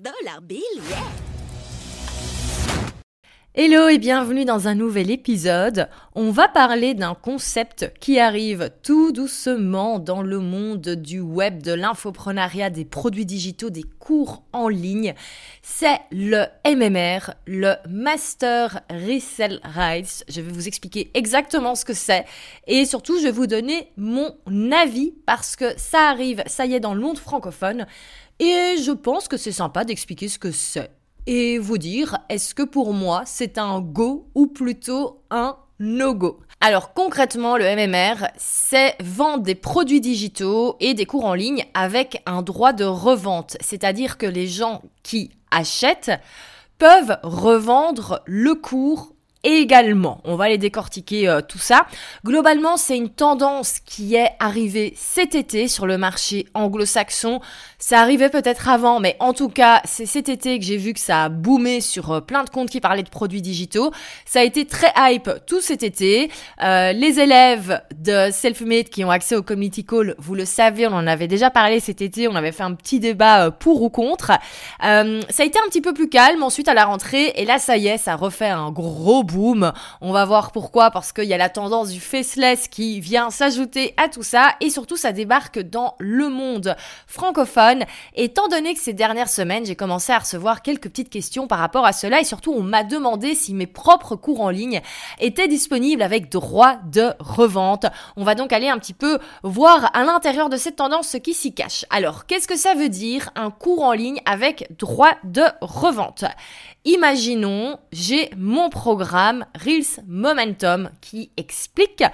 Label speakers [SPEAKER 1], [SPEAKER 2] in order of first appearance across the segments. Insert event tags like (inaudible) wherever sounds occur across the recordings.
[SPEAKER 1] Pardon, l'arbillet
[SPEAKER 2] Hello et bienvenue dans un nouvel épisode. On va parler d'un concept qui arrive tout doucement dans le monde du web, de l'infoprenariat, des produits digitaux, des cours en ligne. C'est le MMR, le Master Resell Rights. Je vais vous expliquer exactement ce que c'est et surtout je vais vous donner mon avis parce que ça arrive, ça y est, dans le monde francophone. Et je pense que c'est sympa d'expliquer ce que c'est et vous dire est-ce que pour moi c'est un go ou plutôt un no-go? Alors concrètement, le MMR, c'est vendre des produits digitaux et des cours en ligne avec un droit de revente, c'est-à-dire que les gens qui achètent peuvent revendre le cours également. On va les décortiquer euh, tout ça. Globalement, c'est une tendance qui est arrivée cet été sur le marché anglo-saxon. Ça arrivait peut-être avant, mais en tout cas, c'est cet été que j'ai vu que ça a boomé sur euh, plein de comptes qui parlaient de produits digitaux. Ça a été très hype tout cet été. Euh, les élèves de Selfmade qui ont accès au Community Call, vous le savez, on en avait déjà parlé cet été, on avait fait un petit débat pour ou contre. ça a été un petit peu plus calme ensuite à la rentrée, et là, ça y est, ça refait un gros boom. On va voir pourquoi, parce qu'il y a la tendance du faceless qui vient s'ajouter à tout ça, et surtout ça débarque dans le monde francophone. Étant donné que ces dernières semaines, j'ai commencé à recevoir quelques petites questions par rapport à cela, et surtout on m'a demandé si mes propres cours en ligne étaient disponibles avec droit de revente. On va donc aller un petit peu voir à l'intérieur de cette tendance ce qui s'y cache. Alors, qu'est-ce que ça veut dire un cours en ligne avec droit de revente? Imaginons, j'ai mon programme Reels Momentum qui explique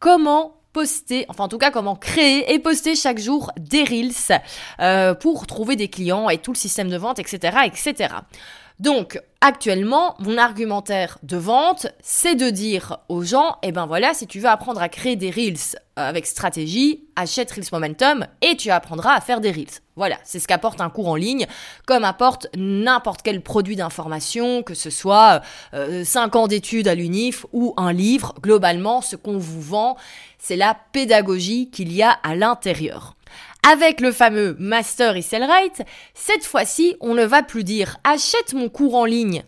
[SPEAKER 2] comment poster, enfin en tout cas comment créer et poster chaque jour des Reels euh, pour trouver des clients et tout le système de vente, etc. etc. Donc, actuellement, mon argumentaire de vente, c'est de dire aux gens, eh ben voilà, si tu veux apprendre à créer des Reels euh, avec stratégie, achète Reels Momentum et tu apprendras à faire des Reels. Voilà, c'est ce qu'apporte un cours en ligne, comme apporte n'importe quel produit d'information, que ce soit 5 euh, ans d'études à l'UNIF ou un livre. Globalement, ce qu'on vous vend, c'est la pédagogie qu'il y a à l'intérieur. Avec le fameux Master Right, cette fois-ci, on ne va plus dire achète mon cours en ligne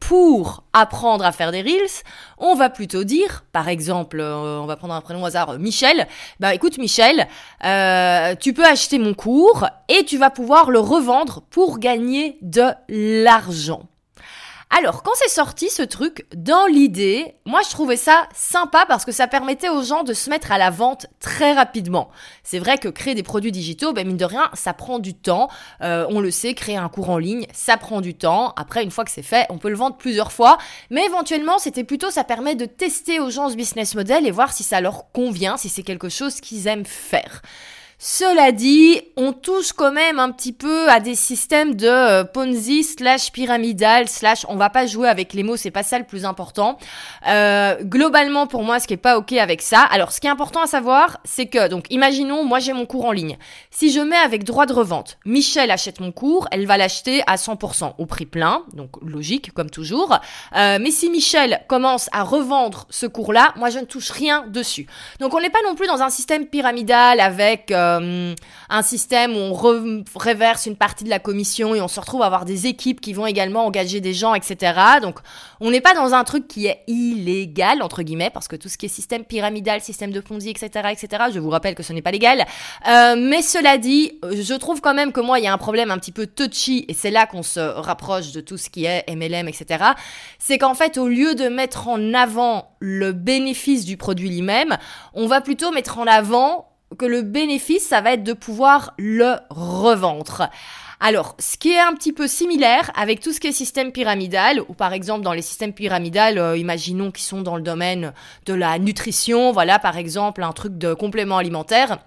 [SPEAKER 2] pour apprendre à faire des reels, on va plutôt dire, par exemple, euh, on va prendre un prénom au hasard, Michel. Bah écoute Michel, euh, tu peux acheter mon cours et tu vas pouvoir le revendre pour gagner de l'argent. Alors, quand c'est sorti ce truc, dans l'idée, moi je trouvais ça sympa parce que ça permettait aux gens de se mettre à la vente très rapidement. C'est vrai que créer des produits digitaux, ben mine de rien, ça prend du temps. Euh, on le sait, créer un cours en ligne, ça prend du temps. Après, une fois que c'est fait, on peut le vendre plusieurs fois. Mais éventuellement, c'était plutôt, ça permet de tester aux gens ce business model et voir si ça leur convient, si c'est quelque chose qu'ils aiment faire. Cela dit, on touche quand même un petit peu à des systèmes de euh, Ponzi slash pyramidal slash on va pas jouer avec les mots, c'est pas ça le plus important. Euh, globalement pour moi, ce qui est pas ok avec ça. Alors ce qui est important à savoir, c'est que donc imaginons moi j'ai mon cours en ligne. Si je mets avec droit de revente, Michel achète mon cours, elle va l'acheter à 100% au prix plein, donc logique comme toujours. Euh, mais si Michel commence à revendre ce cours-là, moi je ne touche rien dessus. Donc on n'est pas non plus dans un système pyramidal avec euh, un système où on reverse une partie de la commission et on se retrouve à avoir des équipes qui vont également engager des gens, etc. Donc, on n'est pas dans un truc qui est illégal, entre guillemets, parce que tout ce qui est système pyramidal, système de Ponzi, etc., etc., je vous rappelle que ce n'est pas légal. Euh, mais cela dit, je trouve quand même que moi, il y a un problème un petit peu touchy, et c'est là qu'on se rapproche de tout ce qui est MLM, etc. C'est qu'en fait, au lieu de mettre en avant le bénéfice du produit lui-même, on va plutôt mettre en avant que le bénéfice, ça va être de pouvoir le revendre. Alors, ce qui est un petit peu similaire avec tout ce qui est système pyramidal, ou par exemple dans les systèmes pyramidales, euh, imaginons qu'ils sont dans le domaine de la nutrition, voilà par exemple un truc de complément alimentaire.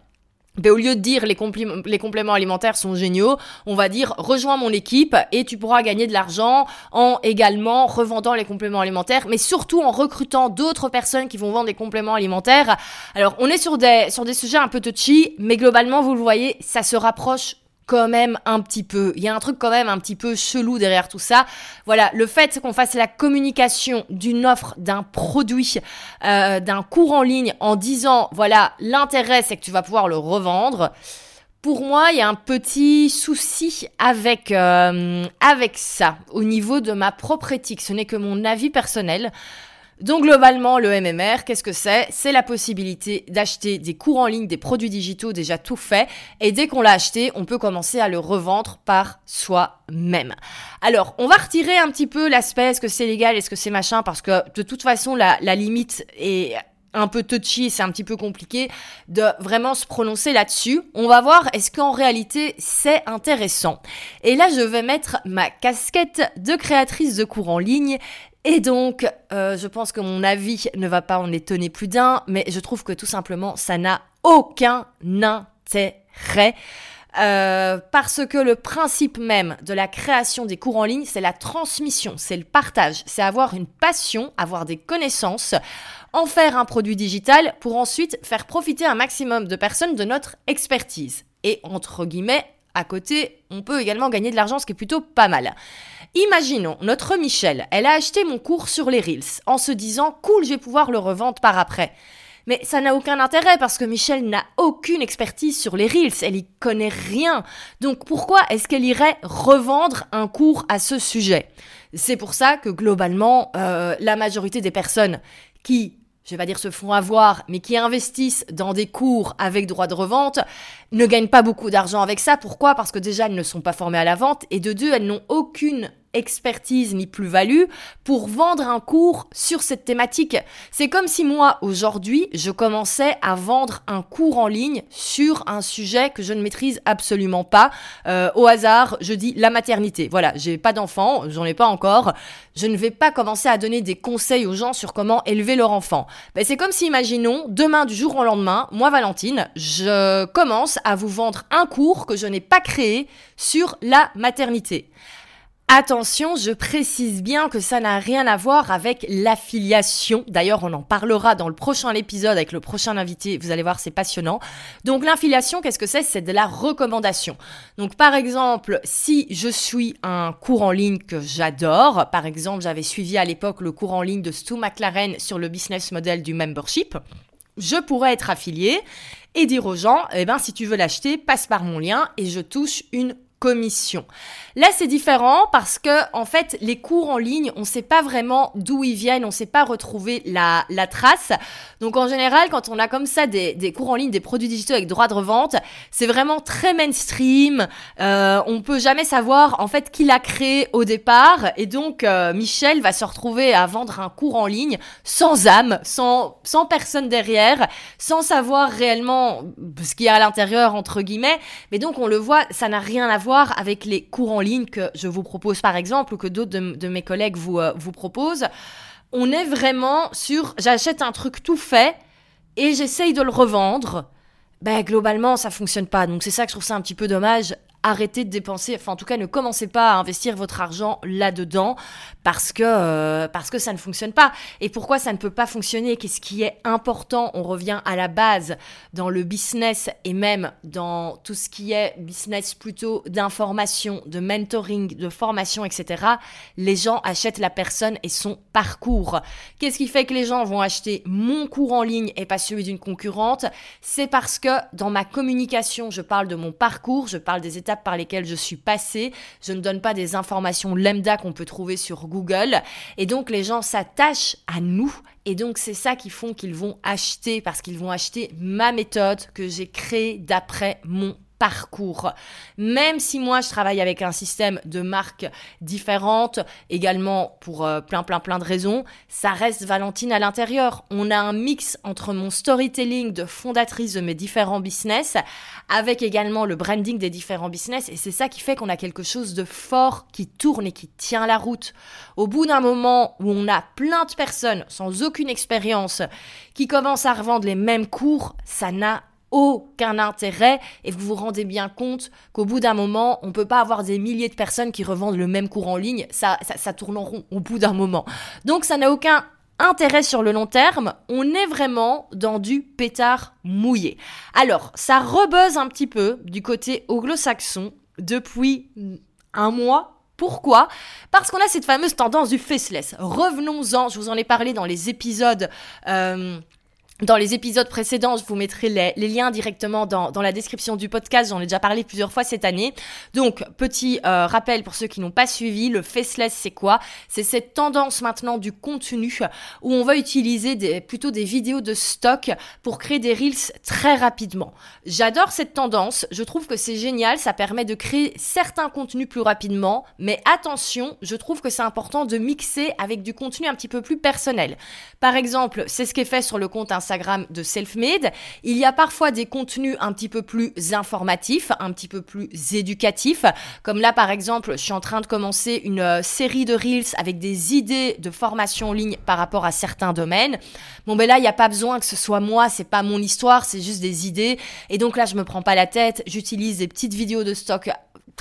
[SPEAKER 2] Ben, au lieu de dire les, compléments alimentaires sont géniaux, on va dire rejoins mon équipe et tu pourras gagner de l'argent en également revendant les compléments alimentaires, mais surtout en recrutant d'autres personnes qui vont vendre des compléments alimentaires. Alors on est sur des, sur des sujets un peu touchy, mais globalement vous le voyez, ça se rapproche quand même un petit peu. Il y a un truc quand même un petit peu chelou derrière tout ça. Voilà, le fait qu'on fasse la communication d'une offre, d'un produit, euh, d'un cours en ligne en disant, voilà, l'intérêt c'est que tu vas pouvoir le revendre. Pour moi, il y a un petit souci avec, euh, avec ça au niveau de ma propre éthique. Ce n'est que mon avis personnel. Donc globalement, le MMR, qu'est-ce que c'est? C'est la possibilité d'acheter des cours en ligne, des produits digitaux déjà tout faits, et dès qu'on l'a acheté, on peut commencer à le revendre par soi-même. Alors, on va retirer un petit peu l'aspect est-ce que c'est légal, est-ce que c'est machin, parce que de toute façon, la, limite est un peu touchy, c'est un petit peu compliqué de vraiment se prononcer là-dessus. On va voir est-ce qu'en réalité c'est intéressant? Et là, je vais mettre ma casquette de créatrice de cours en ligne et donc, euh, je pense que mon avis ne va pas en étonner plus d'un, mais je trouve que tout simplement, ça n'a aucun intérêt. Euh, parce que le principe même de la création des cours en ligne, c'est la transmission, c'est le partage, c'est avoir une passion, avoir des connaissances, en faire un produit digital pour ensuite faire profiter un maximum de personnes de notre expertise. Et entre guillemets, à côté, on peut également gagner de l'argent, ce qui est plutôt pas mal. Imaginons, notre Michel, elle a acheté mon cours sur les Reels en se disant cool, je vais pouvoir le revendre par après. Mais ça n'a aucun intérêt parce que Michel n'a aucune expertise sur les Reels, elle y connaît rien. Donc pourquoi est-ce qu'elle irait revendre un cours à ce sujet? C'est pour ça que globalement, euh, la majorité des personnes qui je vais pas dire se font avoir, mais qui investissent dans des cours avec droit de revente, ne gagnent pas beaucoup d'argent avec ça. Pourquoi? Parce que déjà, elles ne sont pas formées à la vente, et de deux, elles n'ont aucune expertise ni plus-value pour vendre un cours sur cette thématique. C'est comme si moi, aujourd'hui, je commençais à vendre un cours en ligne sur un sujet que je ne maîtrise absolument pas. Euh, au hasard, je dis la maternité. Voilà, j'ai pas d'enfant, j'en ai pas encore. Je ne vais pas commencer à donner des conseils aux gens sur comment élever leur enfant. Ben, c'est comme si, imaginons, demain du jour au lendemain, moi, Valentine, je commence à vous vendre un cours que je n'ai pas créé sur la maternité. Attention, je précise bien que ça n'a rien à voir avec l'affiliation. D'ailleurs, on en parlera dans le prochain épisode avec le prochain invité. Vous allez voir, c'est passionnant. Donc, l'affiliation, qu'est-ce que c'est? C'est de la recommandation. Donc, par exemple, si je suis un cours en ligne que j'adore, par exemple, j'avais suivi à l'époque le cours en ligne de Stu McLaren sur le business model du membership, je pourrais être affilié et dire aux gens, eh ben, si tu veux l'acheter, passe par mon lien et je touche une commission. Là, c'est différent parce que, en fait, les cours en ligne, on ne sait pas vraiment d'où ils viennent, on ne sait pas retrouver la, la, trace. Donc, en général, quand on a comme ça des, des, cours en ligne, des produits digitaux avec droit de revente, c'est vraiment très mainstream. Euh, on peut jamais savoir, en fait, qui l'a créé au départ. Et donc, euh, Michel va se retrouver à vendre un cours en ligne sans âme, sans, sans personne derrière, sans savoir réellement ce qu'il y a à l'intérieur, entre guillemets. Mais donc, on le voit, ça n'a rien à voir avec les cours en ligne que je vous propose par exemple ou que d'autres de, mes collègues vous, euh, vous proposent. On est vraiment sur j'achète un truc tout fait et j'essaye de le revendre. Ben, globalement, ça fonctionne pas. Donc, c'est ça que je trouve ça un petit peu dommage arrêtez de dépenser, enfin en tout cas ne commencez pas à investir votre argent là-dedans parce que euh, parce que ça ne fonctionne pas. Et pourquoi ça ne peut pas fonctionner? Qu'est-ce qui est important? On revient à la base dans le business et même dans tout ce qui est business plutôt d'information, de mentoring, de formation, etc. Les gens achètent la personne et son parcours. Qu'est-ce qui fait que les gens vont acheter mon cours en ligne et pas celui d'une concurrente? C'est parce que dans ma communication, je parle de mon parcours, je parle des par lesquelles je suis passée. Je ne donne pas des informations lambda qu'on peut trouver sur Google. Et donc les gens s'attachent à nous. Et donc c'est ça qui font qu'ils vont acheter parce qu'ils vont acheter ma méthode que j'ai créée d'après mon parcours. Même si moi je travaille avec un système de marques différentes, également pour euh, plein plein plein de raisons, ça reste Valentine à l'intérieur. On a un mix entre mon storytelling de fondatrice de mes différents business avec également le branding des différents business et c'est ça qui fait qu'on a quelque chose de fort qui tourne et qui tient la route. Au bout d'un moment où on a plein de personnes sans aucune expérience qui commencent à revendre les mêmes cours, ça n'a aucun intérêt et vous vous rendez bien compte qu'au bout d'un moment, on peut pas avoir des milliers de personnes qui revendent le même cours en ligne, ça, ça, tourne en rond au bout d'un moment. Donc ça n'a aucun intérêt sur le long terme, on est vraiment dans du pétard mouillé. Alors, ça rebuzz un petit peu du côté anglo-saxon depuis un mois, pourquoi? Parce qu'on a cette fameuse tendance du faceless. Revenons-en, je vous en ai parlé dans les épisodes euh, dans les épisodes précédents, je vous mettrai les, liens directement dans, dans, la description du podcast. J'en ai déjà parlé plusieurs fois cette année. Donc, petit euh, rappel pour ceux qui n'ont pas suivi, le faceless, c'est quoi? C'est cette tendance maintenant du contenu où on va utiliser des, plutôt des vidéos de stock pour créer des reels très rapidement. J'adore cette tendance. Je trouve que c'est génial. Ça permet de créer certains contenus plus rapidement. Mais attention, je trouve que c'est important de mixer avec du contenu un petit peu plus personnel. Par exemple, c'est ce qui est fait sur le compte Instagram Instagram de Selfmade. Il y a parfois des contenus un petit peu plus informatifs, un petit peu plus éducatifs. Comme là, par exemple, je suis en train de commencer une euh, série de Reels avec des idées de formation en ligne par rapport à certains domaines. Bon, ben là, il n'y a pas besoin que ce soit moi, c'est pas mon histoire, c'est juste des idées. Et donc là, je me prends pas la tête, j'utilise des petites vidéos de stock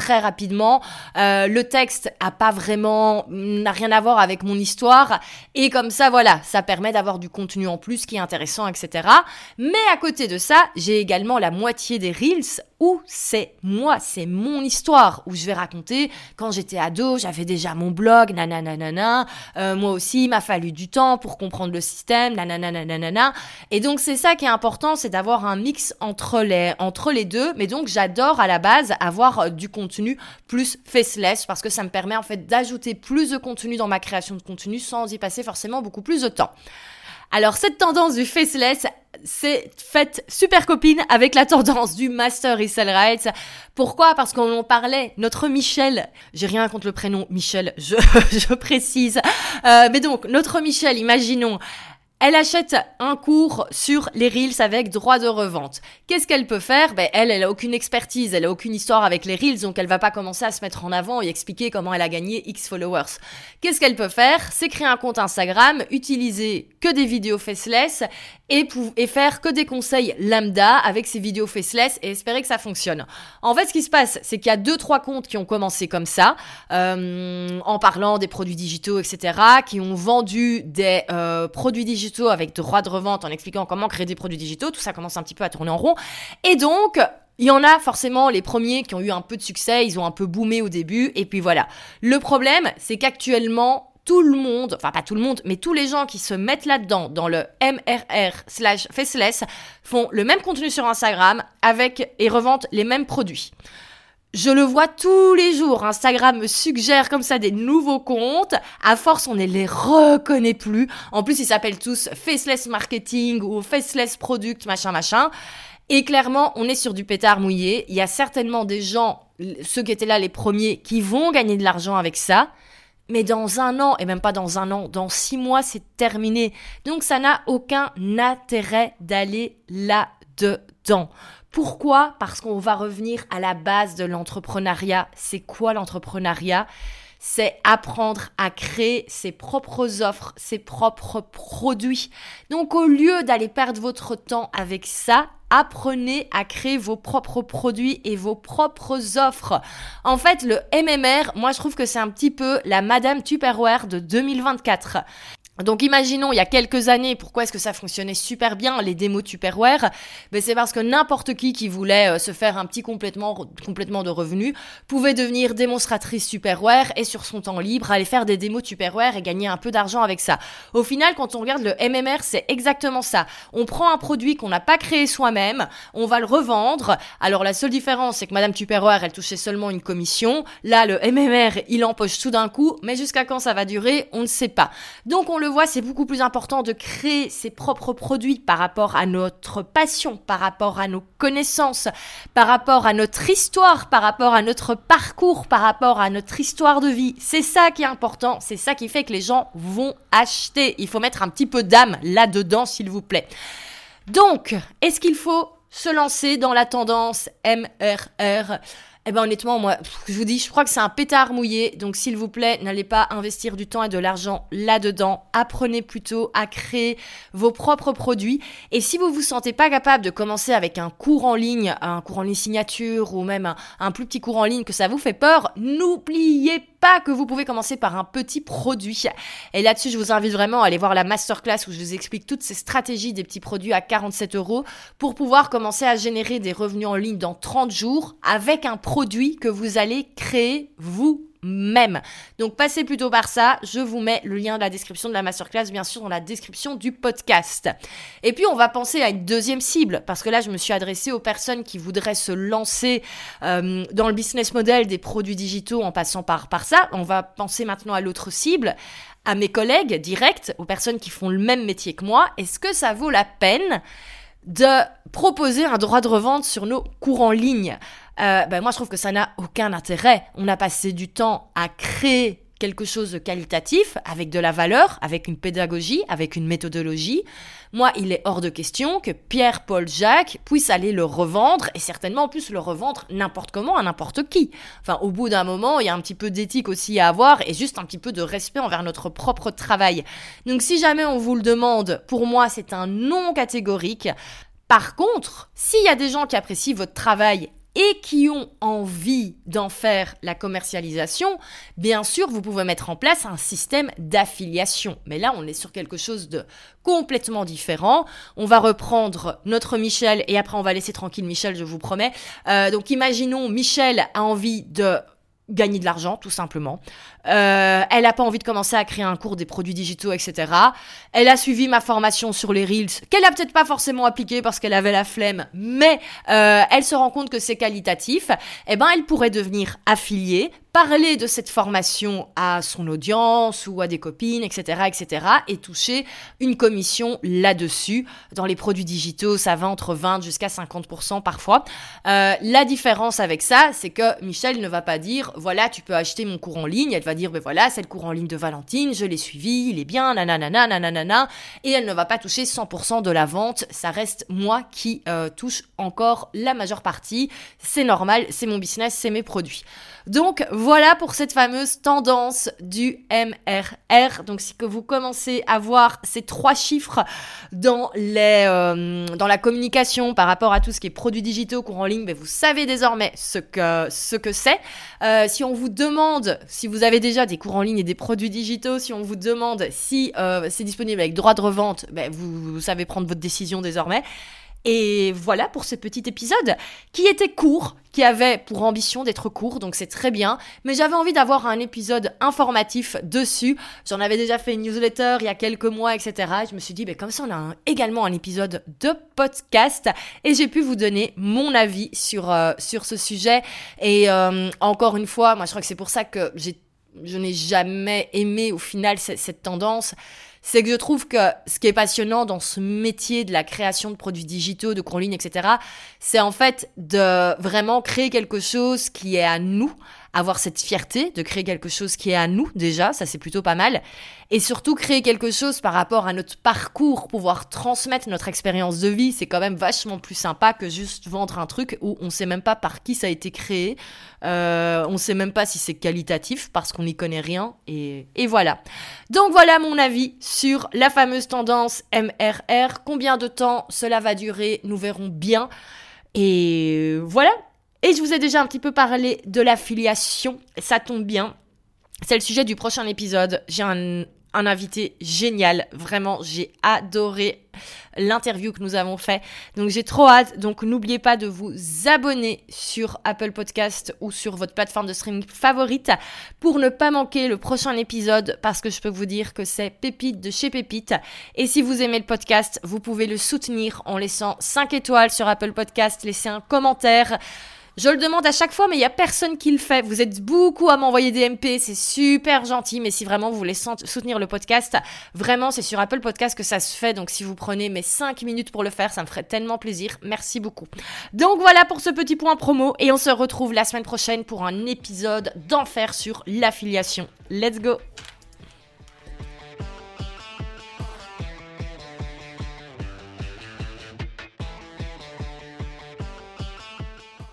[SPEAKER 2] très rapidement. Euh, le texte a pas vraiment, n'a rien à voir avec mon histoire. Et comme ça, voilà, ça permet d'avoir du contenu en plus qui est intéressant, etc. Mais à côté de ça, j'ai également la moitié des reels où c'est moi, c'est mon histoire, où je vais raconter quand j'étais ado, j'avais déjà mon blog, nanana, euh, moi aussi, il m'a fallu du temps pour comprendre le système, nanana, Et donc c'est ça qui est important, c'est d'avoir un mix entre les, entre les deux. Mais donc j'adore à la base avoir euh, du contenu plus faceless parce que ça me permet en fait d'ajouter plus de contenu dans ma création de contenu sans y passer forcément beaucoup plus de temps. Alors cette tendance du faceless, c'est faite super copine avec la tendance du Master Resell Rights. Pourquoi? Parce qu'on en parlait, notre Michel, j'ai rien contre le prénom Michel, je, (laughs) je précise, euh, mais donc notre Michel, imaginons, elle achète un cours sur les Reels avec droit de revente. Qu'est-ce qu'elle peut faire? Ben, Elle, elle a aucune expertise, elle a aucune histoire avec les Reels, donc elle va pas commencer à se mettre en avant et expliquer comment elle a gagné X followers. Qu'est-ce qu'elle peut faire? C'est créer un compte Instagram, utiliser que des vidéos faceless et, faire que des conseils lambda avec ces vidéos faceless et espérer que ça fonctionne. En fait, ce qui se passe, c'est qu'il y a deux, trois comptes qui ont commencé comme ça, euh, en parlant des produits digitaux, etc., qui ont vendu des euh, produits digitaux avec droit de revente en expliquant comment créer des produits digitaux. Tout ça commence un petit peu à tourner en rond. Et donc, il y en a forcément les premiers qui ont eu un peu de succès, ils ont un peu boomé au début, et puis voilà. Le problème, c'est qu'actuellement, tout le monde, enfin pas tout le monde, mais tous les gens qui se mettent là-dedans, dans le MRR slash faceless, font le même contenu sur Instagram avec et revendent les mêmes produits. Je le vois tous les jours. Instagram me suggère comme ça des nouveaux comptes. À force, on ne les reconnaît plus. En plus, ils s'appellent tous Faceless Marketing ou Faceless Product, machin, machin. Et clairement, on est sur du pétard mouillé. Il y a certainement des gens, ceux qui étaient là les premiers, qui vont gagner de l'argent avec ça. Mais dans un an, et même pas dans un an, dans six mois, c'est terminé. Donc ça n'a aucun intérêt d'aller là-dedans. Pourquoi Parce qu'on va revenir à la base de l'entrepreneuriat. C'est quoi l'entrepreneuriat? C'est apprendre à créer ses propres offres, ses propres produits. Donc au lieu d'aller perdre votre temps avec ça, apprenez à créer vos propres produits et vos propres offres. En fait, le MMR, moi je trouve que c'est un petit peu la Madame Tupperware de 2024. Donc imaginons il y a quelques années pourquoi est-ce que ça fonctionnait super bien les démos Tupperware? Ben, c'est parce que n'importe qui qui voulait euh, se faire un petit complètement complètement de revenus pouvait devenir démonstratrice Tupperware et sur son temps libre aller faire des démos Tupperware et gagner un peu d'argent avec ça. Au final quand on regarde le MMR c'est exactement ça. On prend un produit qu'on n'a pas créé soi-même, on va le revendre. Alors la seule différence c'est que madame Tupperware elle touchait seulement une commission. Là le MMR il empoche tout d'un coup mais jusqu'à quand ça va durer? On ne sait pas. Donc on le vois, c'est beaucoup plus important de créer ses propres produits par rapport à notre passion, par rapport à nos connaissances, par rapport à notre histoire, par rapport à notre parcours, par rapport à notre histoire de vie. C'est ça qui est important, c'est ça qui fait que les gens vont acheter. Il faut mettre un petit peu d'âme là-dedans, s'il vous plaît. Donc, est-ce qu'il faut se lancer dans la tendance MRR eh ben honnêtement, moi, je vous dis, je crois que c'est un pétard mouillé. Donc s'il vous plaît, n'allez pas investir du temps et de l'argent là-dedans. Apprenez plutôt à créer vos propres produits. Et si vous vous sentez pas capable de commencer avec un cours en ligne, un cours en ligne signature ou même un, un plus petit cours en ligne que ça vous fait peur, n'oubliez pas que vous pouvez commencer par un petit produit. Et là-dessus, je vous invite vraiment à aller voir la masterclass où je vous explique toutes ces stratégies des petits produits à 47 euros pour pouvoir commencer à générer des revenus en ligne dans 30 jours avec un produit que vous allez créer vous même. Donc passez plutôt par ça. Je vous mets le lien de la description de la masterclass, bien sûr, dans la description du podcast. Et puis on va penser à une deuxième cible, parce que là je me suis adressée aux personnes qui voudraient se lancer euh, dans le business model des produits digitaux en passant par, par ça. On va penser maintenant à l'autre cible, à mes collègues directs, aux personnes qui font le même métier que moi. Est-ce que ça vaut la peine de proposer un droit de revente sur nos cours en ligne? Euh, ben moi je trouve que ça n'a aucun intérêt. On a passé du temps à créer quelque chose de qualitatif, avec de la valeur, avec une pédagogie, avec une méthodologie. Moi, il est hors de question que Pierre, Paul, Jacques puissent aller le revendre, et certainement en plus le revendre n'importe comment à n'importe qui. Enfin, au bout d'un moment, il y a un petit peu d'éthique aussi à avoir, et juste un petit peu de respect envers notre propre travail. Donc si jamais on vous le demande, pour moi, c'est un non catégorique. Par contre, s'il y a des gens qui apprécient votre travail et qui ont envie d'en faire la commercialisation, bien sûr, vous pouvez mettre en place un système d'affiliation. Mais là, on est sur quelque chose de complètement différent. On va reprendre notre Michel et après on va laisser tranquille Michel, je vous promets. Euh, donc imaginons Michel a envie de gagner de l'argent, tout simplement. Euh, elle n'a pas envie de commencer à créer un cours des produits digitaux, etc. Elle a suivi ma formation sur les Reels, qu'elle a peut-être pas forcément appliquée parce qu'elle avait la flemme, mais euh, elle se rend compte que c'est qualitatif. Eh ben, elle pourrait devenir affiliée, parler de cette formation à son audience ou à des copines, etc., etc., et toucher une commission là-dessus. Dans les produits digitaux, ça va entre 20 jusqu'à 50% parfois. Euh, la différence avec ça, c'est que Michel ne va pas dire, voilà, tu peux acheter mon cours en ligne. Dire, ben voilà, c'est le cours en ligne de Valentine, je l'ai suivi, il est bien, nanana, nanana, et elle ne va pas toucher 100% de la vente. Ça reste moi qui euh, touche encore la majeure partie. C'est normal, c'est mon business, c'est mes produits. Donc voilà pour cette fameuse tendance du MRR. Donc si que vous commencez à voir ces trois chiffres dans les euh, dans la communication par rapport à tout ce qui est produits digitaux, cours en ligne, ben, vous savez désormais ce que ce que c'est. Euh, si on vous demande si vous avez déjà des cours en ligne et des produits digitaux, si on vous demande si euh, c'est disponible avec droit de revente, ben, vous, savez prendre votre décision désormais. Et voilà pour ce petit épisode qui était court, qui avait pour ambition d'être court, donc c'est très bien. Mais j'avais envie d'avoir un épisode informatif dessus. J'en avais déjà fait une newsletter il y a quelques mois, etc. je me suis dit, ben, comme ça, on a également un épisode de podcast et j'ai pu vous donner mon avis sur, euh, sur ce sujet. Et euh, encore une fois, moi, je crois que c'est pour ça que je n'ai jamais aimé au final cette tendance c'est que je trouve que ce qui est passionnant dans ce métier de la création de produits digitaux, de cours etc., c'est en fait de vraiment créer quelque chose qui est à nous, avoir cette fierté de créer quelque chose qui est à nous déjà, ça c'est plutôt pas mal, et surtout créer quelque chose par rapport à notre parcours, pouvoir transmettre notre expérience de vie, c'est quand même vachement plus sympa que juste vendre un truc où on sait même pas par qui ça a été créé, euh, on sait même pas si c'est qualitatif parce qu'on n'y connaît rien, et, et voilà. Donc voilà mon avis sur la fameuse tendance MRR, combien de temps cela va durer, nous verrons bien. Et voilà, et je vous ai déjà un petit peu parlé de l'affiliation, ça tombe bien. C'est le sujet du prochain épisode. J'ai un, invité génial, vraiment, j'ai adoré l'interview que nous avons fait. Donc j'ai trop hâte. Donc n'oubliez pas de vous abonner sur Apple Podcast ou sur votre plateforme de streaming favorite pour ne pas manquer le prochain épisode parce que je peux vous dire que c'est Pépite de chez Pépite. Et si vous aimez le podcast, vous pouvez le soutenir en laissant 5 étoiles sur Apple Podcast, laisser un commentaire Je le demande à chaque fois, mais il n'y a personne qui le fait. Vous êtes beaucoup à m'envoyer des MP, c'est super gentil, mais si vraiment vous voulez soutenir le podcast, vraiment, c'est sur Apple Podcast que ça se fait. Donc si vous prenez mes 5 minutes pour le faire, ça me ferait tellement plaisir. Merci beaucoup. Donc voilà pour ce petit point promo, et on se retrouve la semaine prochaine pour un épisode d'enfer sur l'affiliation. Let's go